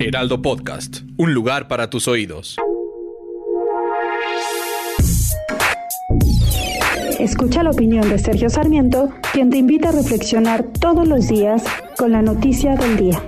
Heraldo Podcast, un lugar para tus oídos. Escucha la opinión de Sergio Sarmiento, quien te invita a reflexionar todos los días con la noticia del día.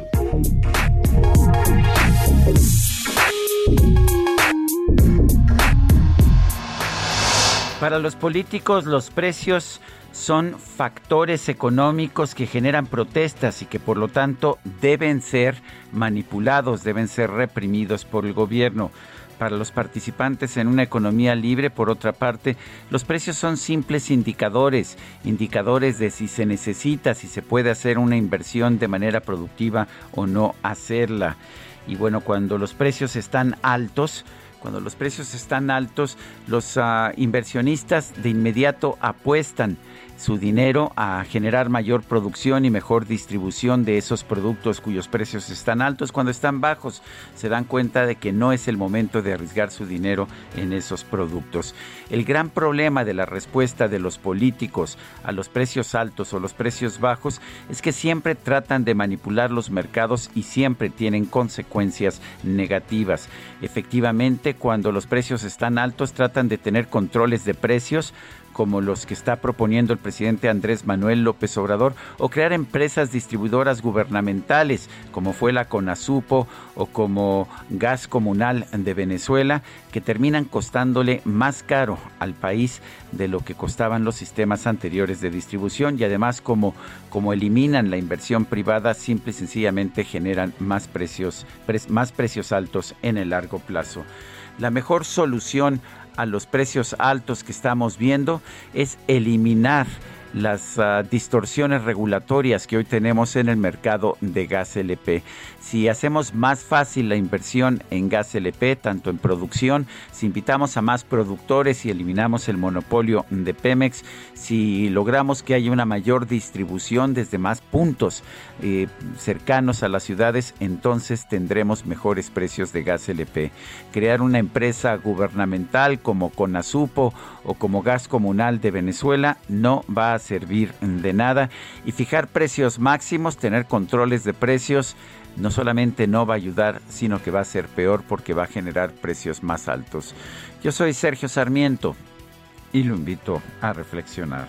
Para los políticos los precios son factores económicos que generan protestas y que por lo tanto deben ser manipulados, deben ser reprimidos por el gobierno. Para los participantes en una economía libre, por otra parte, los precios son simples indicadores, indicadores de si se necesita, si se puede hacer una inversión de manera productiva o no hacerla. Y bueno, cuando los precios están altos, cuando los precios están altos, los uh, inversionistas de inmediato apuestan su dinero a generar mayor producción y mejor distribución de esos productos cuyos precios están altos. Cuando están bajos, se dan cuenta de que no es el momento de arriesgar su dinero en esos productos. El gran problema de la respuesta de los políticos a los precios altos o los precios bajos es que siempre tratan de manipular los mercados y siempre tienen consecuencias negativas. Efectivamente, cuando los precios están altos, tratan de tener controles de precios como los que está proponiendo el presidente Andrés Manuel López Obrador, o crear empresas distribuidoras gubernamentales, como fue la CONASUPO o como Gas Comunal de Venezuela, que terminan costándole más caro al país de lo que costaban los sistemas anteriores de distribución y además como, como eliminan la inversión privada, simple y sencillamente generan más precios, más precios altos en el largo plazo. La mejor solución a los precios altos que estamos viendo es eliminar las uh, distorsiones regulatorias que hoy tenemos en el mercado de gas LP. Si hacemos más fácil la inversión en gas LP, tanto en producción, si invitamos a más productores y eliminamos el monopolio de Pemex, si logramos que haya una mayor distribución desde más puntos eh, cercanos a las ciudades, entonces tendremos mejores precios de gas LP. Crear una empresa gubernamental como Conasupo o como Gas Comunal de Venezuela no va a servir de nada y fijar precios máximos, tener controles de precios, no solamente no va a ayudar, sino que va a ser peor porque va a generar precios más altos. Yo soy Sergio Sarmiento y lo invito a reflexionar.